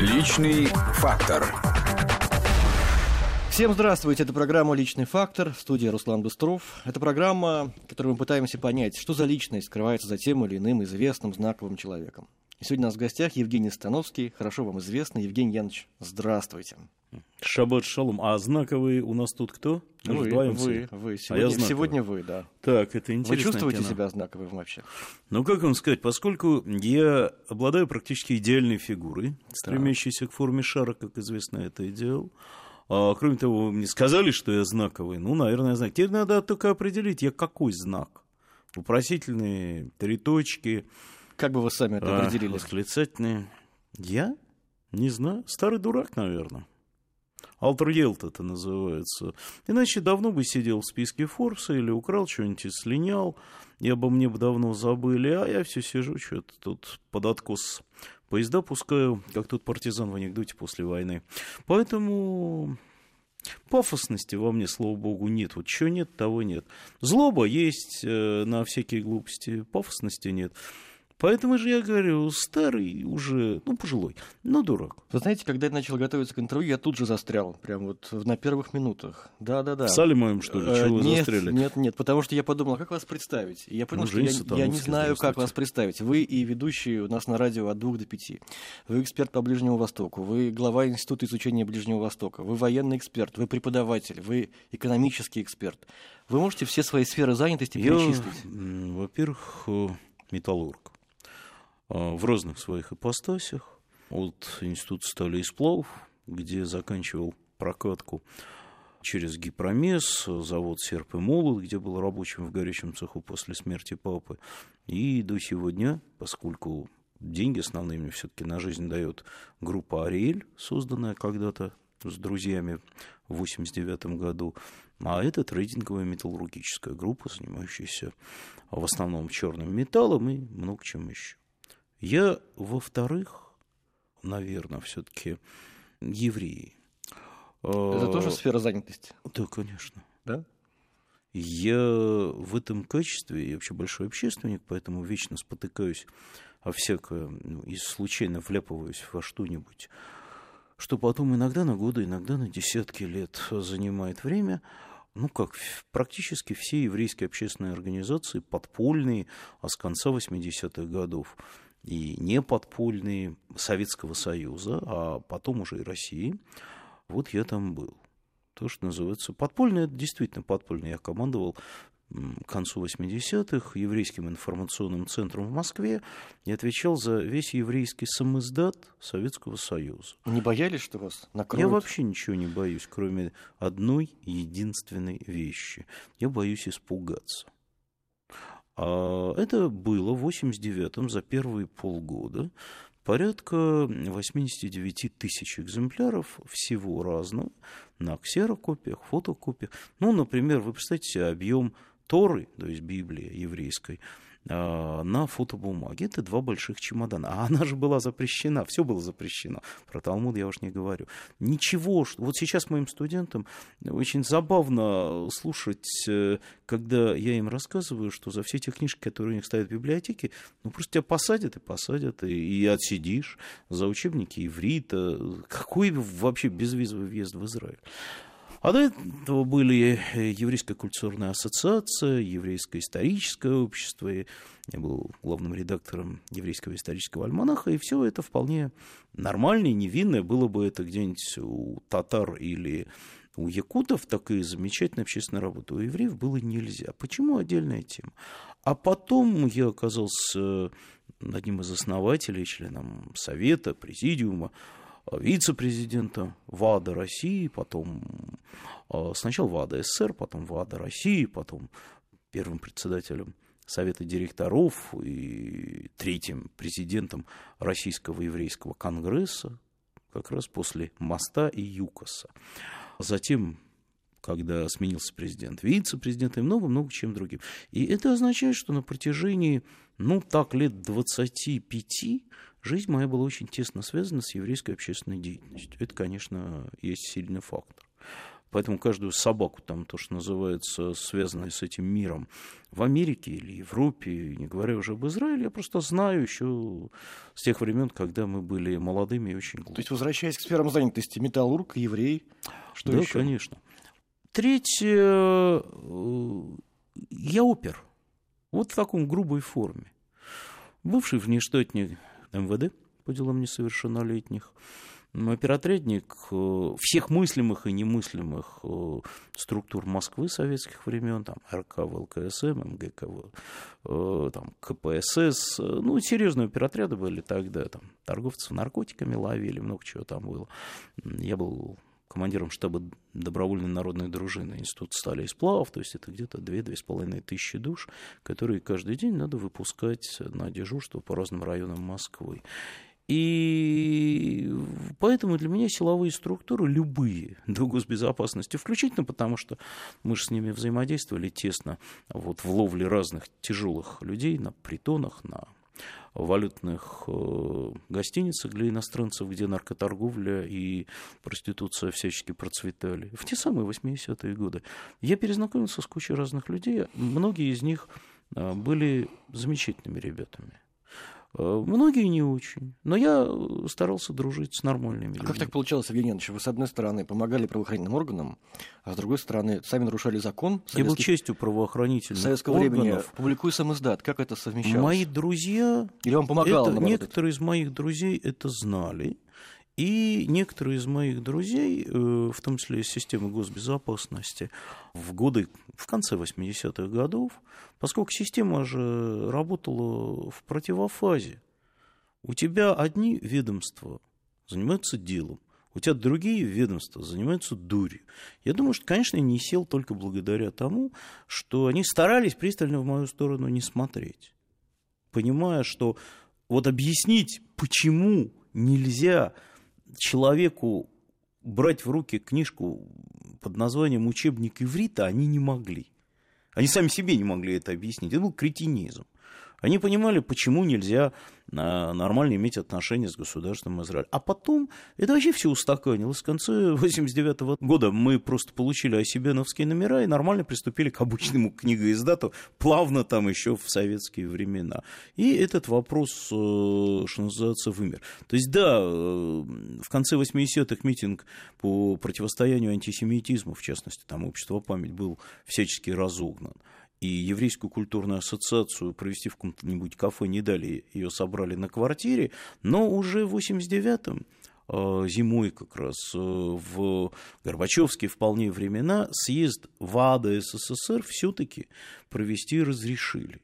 Личный фактор. Всем здравствуйте, это программа «Личный фактор», в студии Руслан Быстров. Это программа, в которой мы пытаемся понять, что за личность скрывается за тем или иным известным знаковым человеком. И сегодня у нас в гостях Евгений Становский, хорошо вам известный. Евгений Янович, здравствуйте. Шаббат шалом. А знаковый у нас тут кто? Мы вы, вдвоем вы, все? вы. А Сегодня, я знаковый. сегодня вы, да. Так, это Вы интересно. чувствуете себя знаковым вообще? Ну, как вам сказать, поскольку я обладаю практически идеальной фигурой, стремящейся к форме шара, как известно, это идеал. А, кроме того, вы мне сказали, что я знаковый. Ну, наверное, знак. Теперь надо только определить, я какой знак. Вопросительные, три точки, Как бы вы сами это а, определили? восклицательные. Я? Не знаю. Старый дурак, наверное. Алтерьелт это называется. Иначе давно бы сидел в списке Форбса или украл что-нибудь и слинял, и обо мне бы давно забыли, а я все сижу, что-то тут под откос поезда пускаю, как тот партизан в анекдоте после войны. Поэтому пафосности во мне, слава богу, нет. Вот чего нет, того нет. Злоба есть э, на всякие глупости, пафосности нет. Поэтому же я говорю, старый уже, ну, пожилой, но дурак. Вы знаете, когда я начал готовиться к интервью, я тут же застрял, прям вот на первых минутах. Да-да-да. В сале моем, что ли? Э, Чего вы нет, застряли? Нет, нет, потому что я подумал, как вас представить? И я понял, Ну, что я, я не знаю, как вас представить. Вы и ведущий у нас на радио от двух до пяти. Вы эксперт по Ближнему Востоку, вы глава Института изучения Ближнего Востока, вы военный эксперт, вы преподаватель, вы экономический эксперт. Вы можете все свои сферы занятости Я, перечислить? м, во-первых, э, металлург. А, В разных своих ипостасях. От Института стали и сплавов, где заканчивал прокатку через Гипромес, завод «Серп и молот», где был рабочим в горячем цеху после смерти папы. И до сегодня, поскольку деньги основные мне все-таки на жизнь дает группа «Ариэль», созданная когда-то с друзьями в 1989 году, а это трейдинговая металлургическая группа, занимающаяся в основном черным металлом и много чем еще. Я, во-вторых, наверное, все-таки еврей. Это А, тоже сфера занятости, Да, конечно. да? Я в этом качестве, я вообще большой общественник, поэтому вечно спотыкаюсь о всякое, ну, и случайно вляпываюсь во что-нибудь, что потом иногда на годы, иногда на десятки лет занимает время. Ну, как практически все еврейские общественные организации, подпольные, а с конца 80-х годов, и не подпольные Советского Союза, а потом уже и России, вот я там был. То, что называется подпольное, это действительно подпольное. Я командовал к концу 80-х еврейским информационным центром в Москве и отвечал за весь еврейский самиздат Советского Союза. Не боялись, что вас Я накроют? вообще ничего не боюсь, кроме одной единственной вещи. Я боюсь испугаться. А это было в 89-м, за первые полгода. Порядка 89 тысяч экземпляров всего разного на ксерокопиях, фотокопиях. Ну, например, вы представьте себе объем Торы, то есть Библии еврейской, на фотобумаге. Это два больших чемодана. А она же была запрещена, все было запрещено. Про Талмуд я уж не говорю. Ничего, вот сейчас моим студентам очень забавно слушать, э, когда я им рассказываю, что за все те книжки, которые у них стоят в библиотеке, ну просто тебя посадят и посадят, и, и отсидишь за учебники иврита. Какой вообще безвизовый въезд в Израиль? А до этого были э, Еврейская культурная ассоциация, Еврейское историческое общество. Я был главным редактором Еврейского исторического альманаха, и все это вполне нормально и невинное. Было бы это где-нибудь у татар или у якутов, так и замечательная общественная работа. У евреев было нельзя. Почему отдельная тема? А потом я оказался одним из основателей, членом Совета, Президиума, вице-президента ВАДА России, потом э, сначала ВАДА СССР, потом ВАДА России, потом первым председателем Совета директоров и третьим президентом Российского еврейского конгресса, как раз после моста и ЮКОСа. Затем когда сменился президент, вице-президент и много-много чем другим. И это означает, что на протяжении, ну, так, лет 25 жизнь моя была очень тесно связана с еврейской общественной деятельностью. Это, конечно, есть сильный фактор. Поэтому каждую собаку, там, то, что называется, связанное с этим миром, в Америке или Европе, не говоря уже об Израиле, я просто знаю еще с тех времен, когда мы были молодыми и очень глупыми. То есть, возвращаясь к сферам занятости, металлург, еврей, что да, еще? конечно. Третье, э, я опер. Вот в таком грубой форме. Бывший внештатник МВД по делам несовершеннолетних, оперотрядник э, всех мыслимых и немыслимых э, структур Москвы советских времен, там РК, ВЛКСМ, МГКВ, э, там КПСС, ну, серьезные оперотряды были тогда, там торговцев наркотиками ловили, много чего там было. Я был командиром штаба добровольной народной дружины Институт стали и сплавов, то есть это где-то 2-2,5 тысячи душ, которые каждый день надо выпускать на дежурство по разным районам Москвы. И поэтому для меня силовые структуры, любые до госбезопасности, включительно потому, что мы же с ними взаимодействовали тесно вот, в ловле разных тяжелых людей на притонах, на валютных э, гостиницах для иностранцев, где наркоторговля и проституция всячески процветали. В те самые 80-е годы. Я перезнакомился с кучей разных людей. Многие из них э, были замечательными ребятами. Э, многие не очень, но я старался дружить с нормальными людьми. А как так получалось, Евгений Иванович? Вы, с одной стороны, помогали правоохранительным органам, а с другой стороны, сами нарушали закон. Я был частью правоохранительных советского органов. времени, публикуя сам издат. Как это совмещалось? Мои друзья... Или вам помогало? это, наоборот, некоторые из моих друзей это знали. И некоторые из моих друзей, э, в том числе из системы госбезопасности, в годы, в конце 80-х годов, поскольку система же работала в противофазе, у тебя одни ведомства занимаются делом, у тебя другие ведомства занимаются дурью. Я думаю, что, конечно, не сел только благодаря тому, что они старались пристально в мою сторону не смотреть, понимая, что вот объяснить, почему нельзя человеку брать в руки книжку под названием «Учебник иврита» они не могли. Они сами себе не могли это объяснить. Это был кретинизм. Они понимали, почему нельзя нормально иметь отношения с государством Израиль. А потом это вообще все устаканилось. В конце 89 года мы просто получили осибеновские номера и нормально приступили к обычному книгоиздату, плавно там еще в советские времена. И этот вопрос, э, что называется, вымер. То есть, да, э, в конце 80-х митинг по противостоянию антисемитизму, в частности, там общество память был всячески разогнан и еврейскую культурную ассоциацию провести в каком-нибудь кафе не дали, ее собрали на квартире, но уже в 89-м э, зимой как раз э, в Горбачевские вполне времена съезд ВАДА СССР все-таки провести разрешили.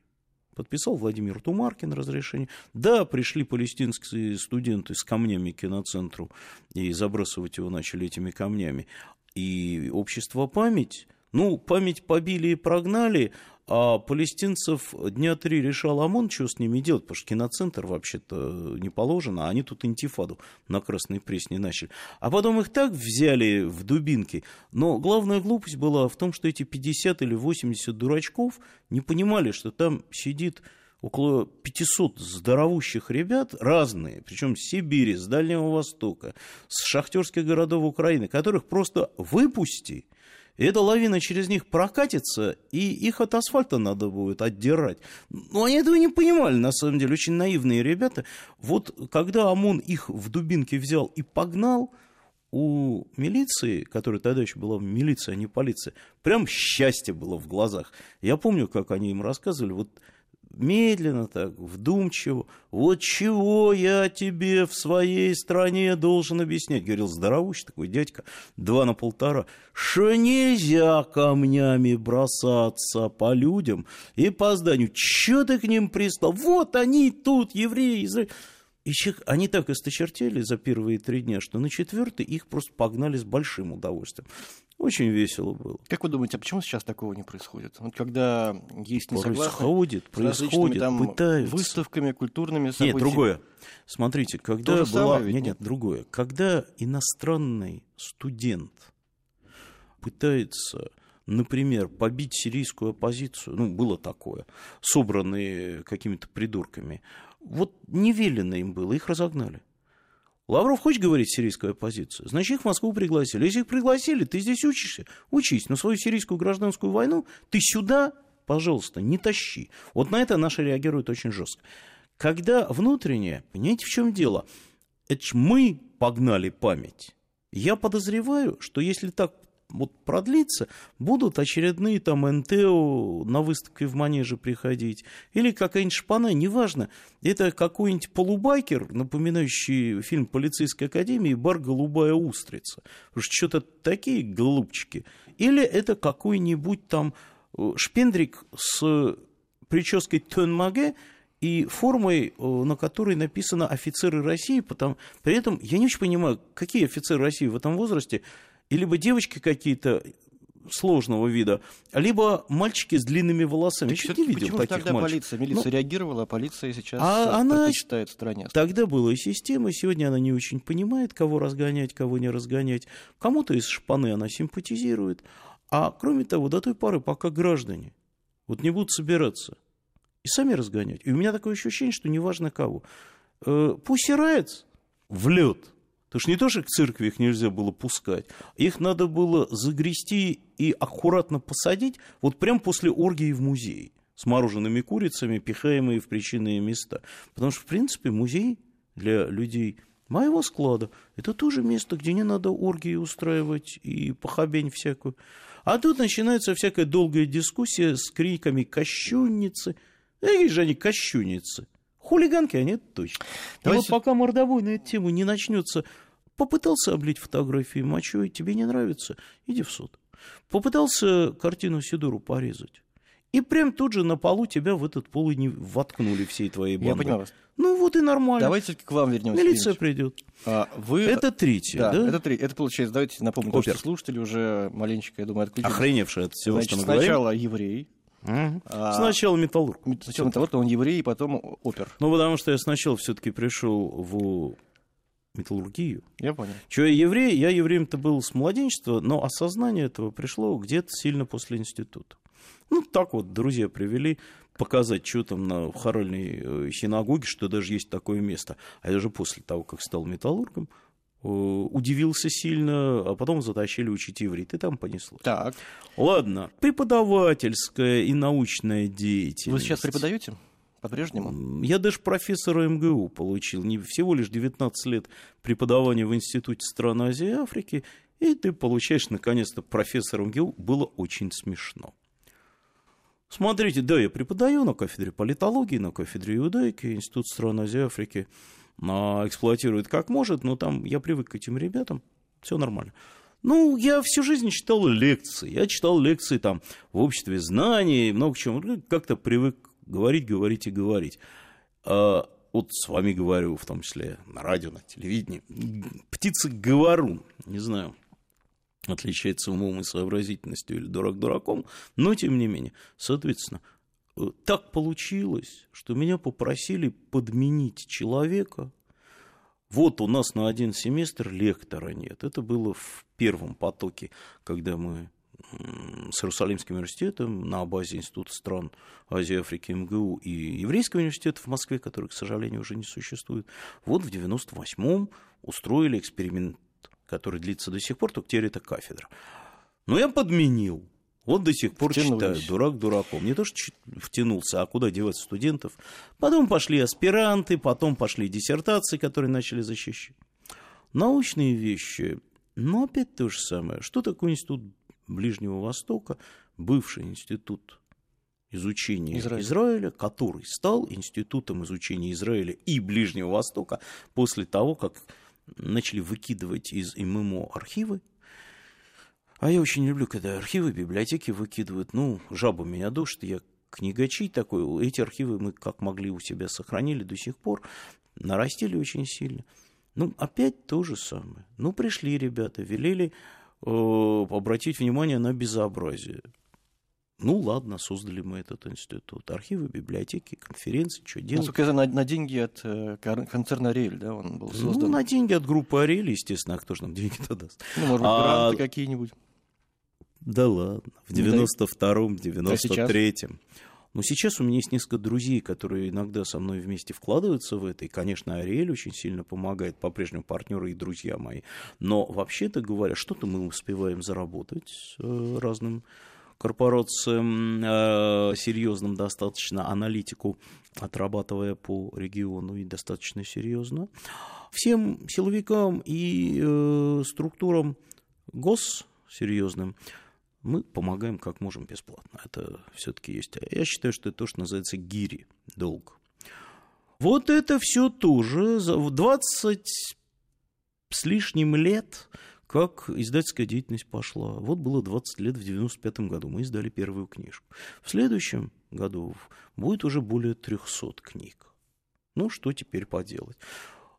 Подписал Владимир Тумаркин разрешение. Да, пришли палестинские студенты с камнями к киноцентру и забрасывать его начали этими камнями. И общество «Память» Ну, память побили и прогнали, а палестинцев дня три решал ОМОН, что с ними делать, потому что киноцентр вообще-то не положено, а они тут интифаду на Красной Пресне начали. А потом их так взяли в дубинки. Но главная глупость была в том, что эти 50 или 80 дурачков не понимали, что там сидит около 500 здоровущих ребят, разные, причем с Сибири, с Дальнего Востока, с шахтерских городов Украины, которых просто выпусти – и эта лавина через них прокатится, и их от асфальта надо будет отдирать. Но они этого не понимали, на самом деле, очень наивные ребята. Вот когда ОМОН их в дубинке взял и погнал, у милиции, которая тогда еще была милиция, а не полиция, прям счастье было в глазах. Я помню, как они им рассказывали, вот медленно так, вдумчиво. Вот чего я тебе в своей стране должен объяснять, говорил здоровущий такой дядька, два на полтора, что нельзя камнями бросаться по людям и по зданию. Че ты к ним пристал? Вот они тут, евреи, Израиль. И они так осточертели за первые три дня, что на четвертый их просто погнали с большим удовольствием. Очень весело было. Как вы думаете, а почему сейчас такого не происходит? Вот когда есть несогласие... Происходит, происходит, там пытаются. выставками, культурными событиями. Нет, другое. Смотрите, когда была... Нет, нет, другое. Когда иностранный студент пытается например, побить сирийскую оппозицию, ну, было такое, собранные какими-то придурками, вот не велено им было, их разогнали. Лавров хочет говорить сирийскую оппозицию, значит, их в Москву пригласили. Если их пригласили, ты здесь учишься, учись, но свою сирийскую гражданскую войну ты сюда, пожалуйста, не тащи. Вот на это наши реагируют очень жестко. Когда внутреннее, понимаете, в чем дело? Это мы погнали память. Я подозреваю, что если так вот продлится, будут очередные там НТО на выставке в Манеже приходить, или какая-нибудь шпана, неважно, это какой-нибудь полубайкер, напоминающий фильм «Полицейская академия» и бар «Голубая устрица», потому что что-то такие голубчики, или это какой-нибудь там э, шпендрик с прической Тонмаге, и формой, э, на которой написано «офицеры России», потому, при этом я не очень понимаю, какие офицеры России в этом возрасте, и либо девочки какие-то сложного вида, либо мальчики с длинными волосами. Так я чуть не видел почему таких тогда мальчиков. полиция, милиция Ну, реагировала, а полиция сейчас А а она- считает стране? Тогда была и система, сегодня она не очень понимает, кого разгонять, кого не разгонять. Кому-то из шпаны она симпатизирует. А кроме того, до той поры, пока граждане вот не будут собираться и сами разгонять. И у меня такое ощущение, что неважно кого. Э, Пусть в лед. Потому что не то, что к церкви их нельзя было пускать, их надо было загрести и аккуратно посадить вот прям после оргии в музей с мороженными курицами, пихаемые в причинные места. Потому что, в принципе, музей для людей моего склада это тоже место, где не надо оргии устраивать и похабень всякую. А тут начинается всякая долгая дискуссия с криками «кощунницы». Какие же они кощунницы? Хулиганки они это точно. И Давайте- вот пока мордовой на эту тему не начнется, попытался облить фотографии мочой, тебе не нравится, иди в суд. Попытался картину Сидору порезать. И прям тут же на полу тебя в этот пол и не воткнули всей твоей банды. Я понимаю вас. Ну вот и нормально. Давайте к вам вернемся. Милиция придет. А, вы... Это третье, да, да? это три. Это получается, давайте напомним, потому Опер. что слушатели уже маленечко, я думаю, отключились. Охреневший от всего, Значит, что мы говорим. сначала еврей, Мгм. а- Сначала металлург. сначала того, что он еврей, и потом опер. Ну, потому что я сначала все-таки пришел в металлургию. Я понял. Че я еврей? Я евреем-то был с младенчества, но осознание этого пришло где-то сильно после института. Ну, так вот, друзья привели показать, что там на хоральной э, синагоге, что даже есть такое место. А я же после того, как стал металлургом, удивился сильно, а потом затащили учить иврит, и там понесло. Так, Ладно, преподавательская и научная деятельность. вы сейчас преподаете по-прежнему? Я даже профессора МГУ получил. Не всего лишь 19 лет преподавания в Институте стран Азии и Африки, и ты получаешь, наконец-то, профессора МГУ. Было очень смешно. Смотрите, да, я преподаю на кафедре политологии, на кафедре иудаики, Институт стран Азии и Африки эксплуатирует как может, но там я привык к этим ребятам, все нормально. Ну, я всю жизнь читал лекции. Я читал лекции там в обществе знаний, много чего. Ну, Как-то привык говорить, говорить и говорить. А, вот с вами говорю, в том числе на радио, на телевидении. Птица говорун, не знаю, отличается умом и сообразительностью или дурак дураком, но тем не менее. Соответственно, так получилось, что меня попросили подменить человека. Вот у нас на один семестр лектора нет. Это было в первом потоке, когда мы с Иерусалимским университетом на базе Института стран Азии, Африки, МГУ и Еврейского университета в Москве, который, к сожалению, уже не существует, вот в 98-м устроили эксперимент, который длится до сих пор, только теперь это кафедра. Но я подменил. Вот до сих пор Втянулись. читаю, дурак дураком. Не то, что втянулся, а куда девать студентов. Потом пошли аспиранты, потом пошли диссертации, которые начали защищать. Научные вещи, но опять то же самое. Что такое институт Ближнего Востока, бывший институт изучения Израиля. Израиля, который стал институтом изучения Израиля и Ближнего Востока после того, как начали выкидывать из ММО архивы. А я очень люблю, когда архивы, библиотеки выкидывают. Ну, жаба меня душит, я книгачей такой. Эти архивы мы как могли у себя сохранили до сих пор, нарастили очень сильно. Ну, опять то же самое. Ну, пришли ребята, велели э, обратить внимание на безобразие. Ну, ладно, создали мы этот институт. Архивы, библиотеки, конференции, что делать? Насколько я знаю, на, на деньги от э, кон- концерна Рель, да, он был Ну, создан. на деньги от группы Арели, естественно, а кто же нам деньги-то даст? Ну, может быть, А- гранты какие-нибудь. Да ладно, в Ну, да и- 92-м, 93-м. Но сейчас у меня есть несколько друзей, которые иногда со мной вместе вкладываются в это. И, конечно, Ариэль очень сильно помогает, по-прежнему партнеры и друзья мои. Но вообще-то говоря, что-то мы успеваем заработать э, разным корпорациям, э, серьезным достаточно, аналитику отрабатывая по региону и достаточно серьезно. Всем силовикам и э, структурам гос серьезным мы помогаем как можем бесплатно. Это все-таки есть. Я считаю, что это то, что называется гири, долг. Вот это все тоже в 20 с лишним лет, как издательская деятельность пошла. Вот было 20 лет в 95 году, мы издали первую книжку. В следующем году будет уже более 300 книг. Ну, что теперь поделать?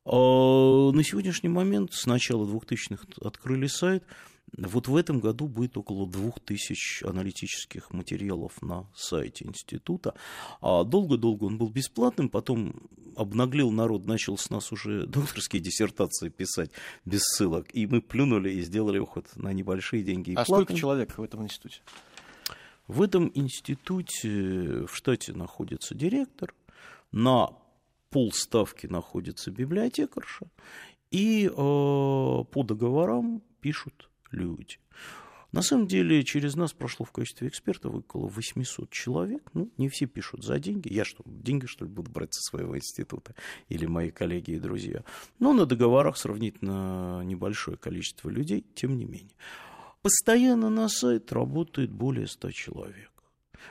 А на сегодняшний момент, с начала 2000-х открыли сайт, вот в этом году будет около 2000 аналитических материалов на сайте института. А долго-долго он был бесплатным, потом обнаглел народ, начал с нас уже докторские диссертации писать без ссылок. И мы плюнули и сделали уход на небольшие деньги. А сколько человек в этом институте? В этом институте в штате находится директор, на полставки находится библиотекарша, и э, по договорам пишут люди. На самом деле, через нас прошло в качестве эксперта около 800 человек. Ну, не все пишут за деньги. Я что, деньги, что ли, буду брать со своего института? Или мои коллеги и друзья? Но на договорах сравнительно небольшое количество людей, тем не менее. Постоянно на сайт работает более 100 человек.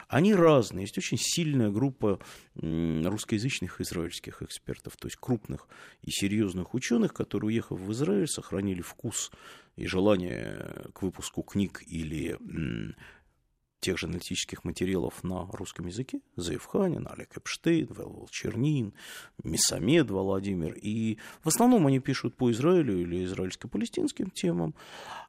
Они разные. Есть очень сильная группа русскоязычных израильских экспертов, то есть крупных и серьезных ученых, которые, уехав в Израиль, сохранили вкус и желание к выпуску книг или тех же аналитических материалов на русском языке. Заевханин, Олег Эпштейн, Велвол Чернин, Месамед Владимир. И в основном они пишут по Израилю или израильско-палестинским темам.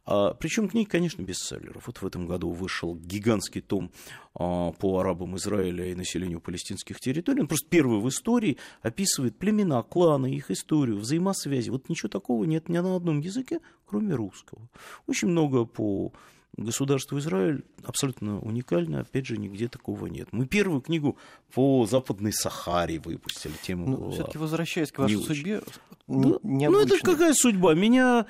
А, причем книги, конечно, бестселлеров. Вот в этом году вышел гигантский том а, по арабам Израиля и населению палестинских территорий. Он просто первый в истории описывает племена, кланы, их историю, взаимосвязи. Вот ничего такого нет ни на одном языке, кроме русского. Очень много по государство Израиль абсолютно уникально, опять же, нигде такого нет. Мы первую книгу по Западной Сахаре выпустили. Тема ну, все-таки возвращаясь к вашей судьбе, да? ну это какая судьба? Меня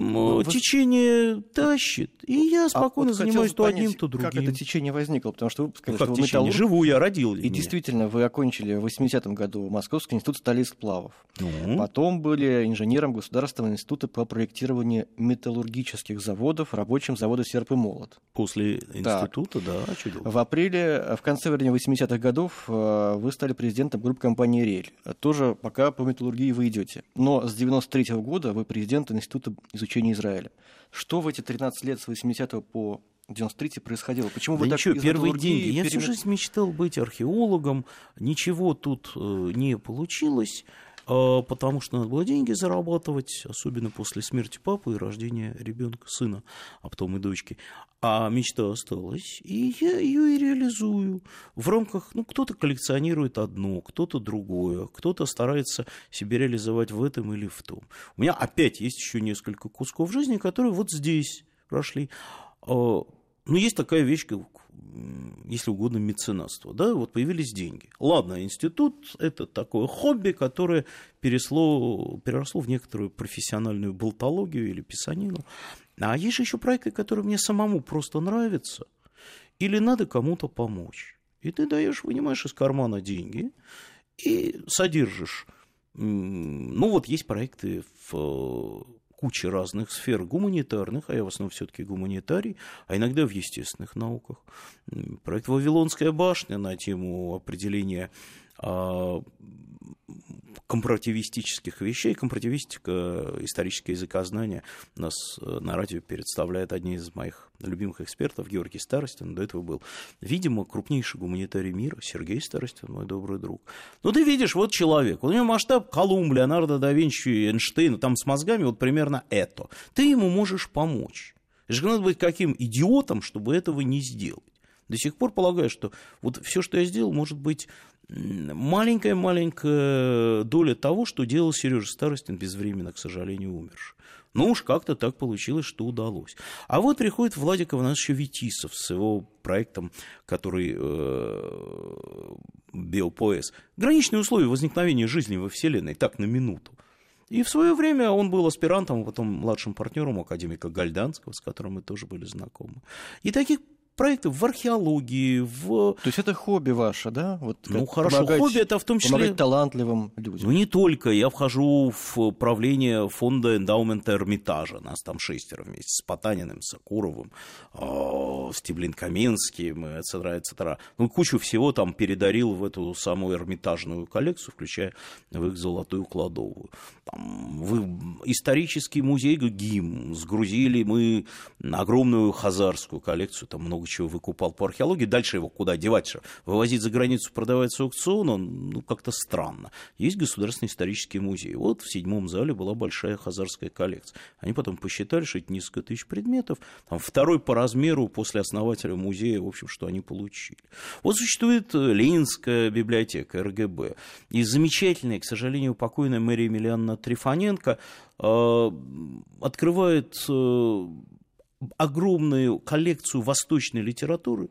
вот, течение тащит, и я спокойно а вот занимаюсь то понять, одним, то другим. Как это течение возникло? Потому что вы сказали, ну, как что вы металлург. Живу я, родил И меня. действительно, вы окончили в 80-м году Московский институт стали сплавов. Ну. Потом были инженером Государственного института по проектированию металлургических заводов, рабочим завода «Серп и молот». После института, так. да, что В апреле, в конце, вернее, 80-х годов э, вы стали президентом группы компании «Рель». Тоже пока по металлургии вы идете. Но с 93 -го года вы президент Института изучения Израиля. Что в эти 13 лет с 80 по 93 происходило? Почему да вы ничего, так первые деньги. Я всю жизнь мечтал быть археологом, ничего тут э, не получилось. А, потому что надо было деньги зарабатывать, особенно после смерти папы и рождения ребенка, сына, а потом и дочки. А мечта осталась, и я ее и реализую. В рамках, ну, кто-то коллекционирует одно, кто-то другое, кто-то старается себя реализовать в этом или в том. У меня опять есть еще несколько кусков жизни, которые вот здесь прошли. А, ну, есть такая вещь, если угодно, меценатство. Да, вот появились деньги. Ладно, институт – это такое хобби, которое пересло, переросло в некоторую профессиональную болтологию или писанину. А есть же еще проекты, которые мне самому просто нравятся. Или надо кому-то помочь. И ты даешь, вынимаешь из кармана деньги и содержишь. Ну, вот есть проекты в куча разных сфер гуманитарных, а я в основном все-таки гуманитарий, а иногда в естественных науках. Проект «Вавилонская башня» на тему определения компаративистических вещей. Компаративистика, историческое языкознание нас э, на радио представляет одни из моих любимых экспертов, Георгий Старостин, до этого был, видимо, крупнейший гуманитарий мира, Сергей Старостин, мой добрый друг. Ну, ты видишь, вот человек, у него масштаб Колумб, Леонардо да Винчи, Эйнштейна, там с мозгами вот примерно это. Ты ему можешь помочь. Это же надо быть каким идиотом, чтобы этого не сделать. До сих пор полагаю, что вот все, что я сделал, может быть маленькая-маленькая доля того, что делал Сережа Старостин, безвременно, к сожалению, умерший. Ну уж как-то так получилось, что удалось. А вот приходит Владик Иванович Витисов с его проектом, который э, Биопоэс. Граничные условия возникновения жизни во Вселенной, так, на минуту. И в свое время он был аспирантом, а потом младшим партнером академика Гальданского, с которым мы тоже были знакомы. И таких проектов в археологии, в... То есть это хобби ваше, да? Вот ну хорошо, хобби это в том числе... Помогать талантливым людям. Ну не только, я вхожу в правление фонда эндаумента Эрмитажа, нас там шестеро вместе с Потаниным, Сакуровым, Стеблин Каминским, etc., etc. Ну кучу всего там передарил в эту самую эрмитажную коллекцию, включая в их золотую кладовую. Там, в исторический музей ГИМ сгрузили мы огромную хазарскую коллекцию, там много чего выкупал по археологии. Дальше его куда девать? Что? Вывозить за границу, продавать с аукциона, ну, как-то странно. Есть Государственный исторический музей. Вот в седьмом зале была большая хазарская коллекция. Они потом посчитали, что это несколько тысяч предметов. Там второй по размеру после основателя музея, в общем, что они получили. Вот существует э, Ленинская библиотека РГБ. И замечательная, к сожалению, покойная Мария Емельяновна Трифоненко э, открывает э, огромную коллекцию восточной литературы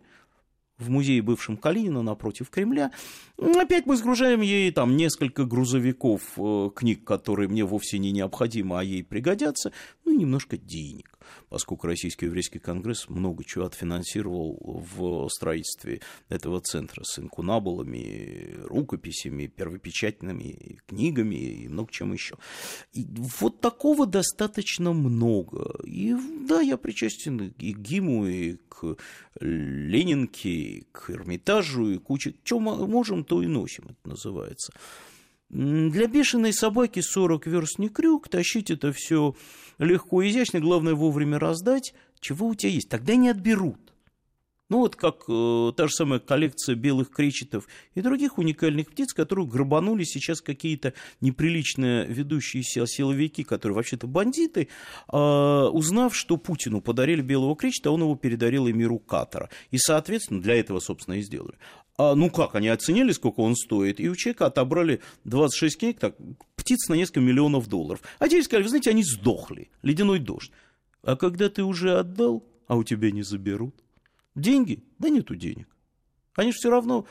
в музее бывшем Калинина напротив Кремля. Опять мы сгружаем ей там несколько грузовиков э, книг, которые мне вовсе не необходимы, а ей пригодятся, ну и немножко денег поскольку Российский еврейский конгресс много чего отфинансировал в строительстве этого центра с инкунабулами, рукописями, первопечатными книгами и много чем еще. И вот такого достаточно много. И да, я причастен и к ГИМу, и к Ленинке, и к Эрмитажу, и куче. Что можем, то и носим, это называется. Для бешеной собаки 40 верст не крюк, тащить это все легко и изящно, главное вовремя раздать, чего у тебя есть, тогда не отберут. Ну вот как э, та же самая коллекция белых кречетов и других уникальных птиц, которых грабанули сейчас какие-то неприличные ведущиеся силовики, которые вообще-то бандиты, э, узнав, что Путину подарили белого кречета, он его передарил эмиру Катара. И, соответственно, для этого, собственно, и сделали. А, ну как, они оценили, сколько он стоит, и у человека отобрали 26 книг, так, птиц на несколько миллионов долларов. А теперь сказали, вы знаете, они сдохли, ледяной дождь. А когда ты уже отдал, а у тебя не заберут, деньги? Да нету денег. Они же все равно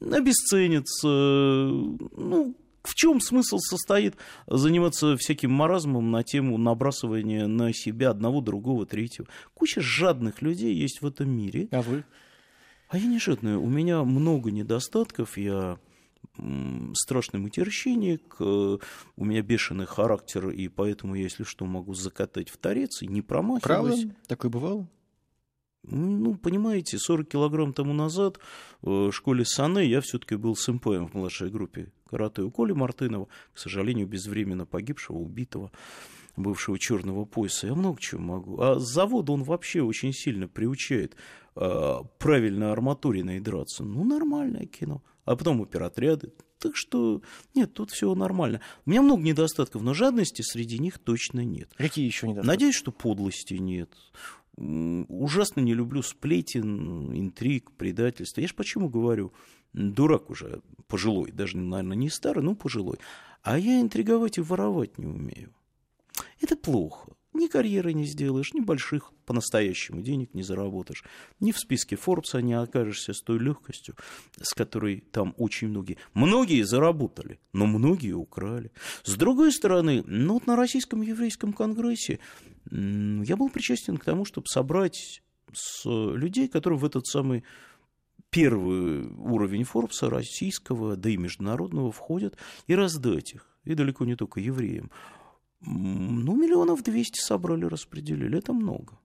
обесценятся, ну, в чем смысл состоит заниматься всяким маразмом на тему набрасывания на себя одного, другого, третьего? Куча жадных людей есть в этом мире. А вы? А я не жадная. У меня много недостатков. Я страшный матерщинник, э, у меня бешеный характер, и поэтому я, если что, могу закатать в торец и не промахиваюсь. Правда? Такое бывало? Ну, понимаете, 40 килограмм тому назад в школе Сане я все-таки был с МПМ в младшей группе карате у Коли Мартынова, к сожалению, безвременно погибшего, убитого бывшего черного пояса. Я много чего могу. А с завода он вообще очень сильно приучает э, правильно арматуриной драться. Ну, нормальное кино. А потом оперотряды. Так что, нет, тут все нормально. У меня много недостатков, но жадности среди них точно нет. Какие еще недостатки? Надеюсь, что подлости нет. Ужасно не люблю сплетен, интриг, предательства. Я же почему говорю, дурак уже пожилой, даже, наверное, не старый, но пожилой. А я интриговать и воровать не умею. Это плохо. Ни карьеры не сделаешь, ни больших по-настоящему денег не заработаешь. Ни в списке Форбса не окажешься с той легкостью, с которой там очень многие. Многие заработали, но многие украли. С другой стороны, ну вот на Российском еврейском конгрессе я был причастен к тому, чтобы собрать с людей, которые в этот самый первый уровень Форбса российского, да и международного входят, и раздать их. И далеко не только евреям. Ну, миллионов двести собрали, распределили. Это много.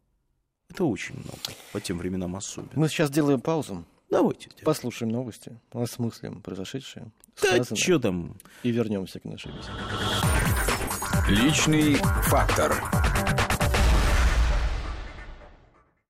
Это очень много. По тем временам особенно. Мы сейчас делаем паузу. Давайте. Послушаем новости, осмыслим произошедшее. Да что там? И вернемся к нашей беседе. Личный фактор.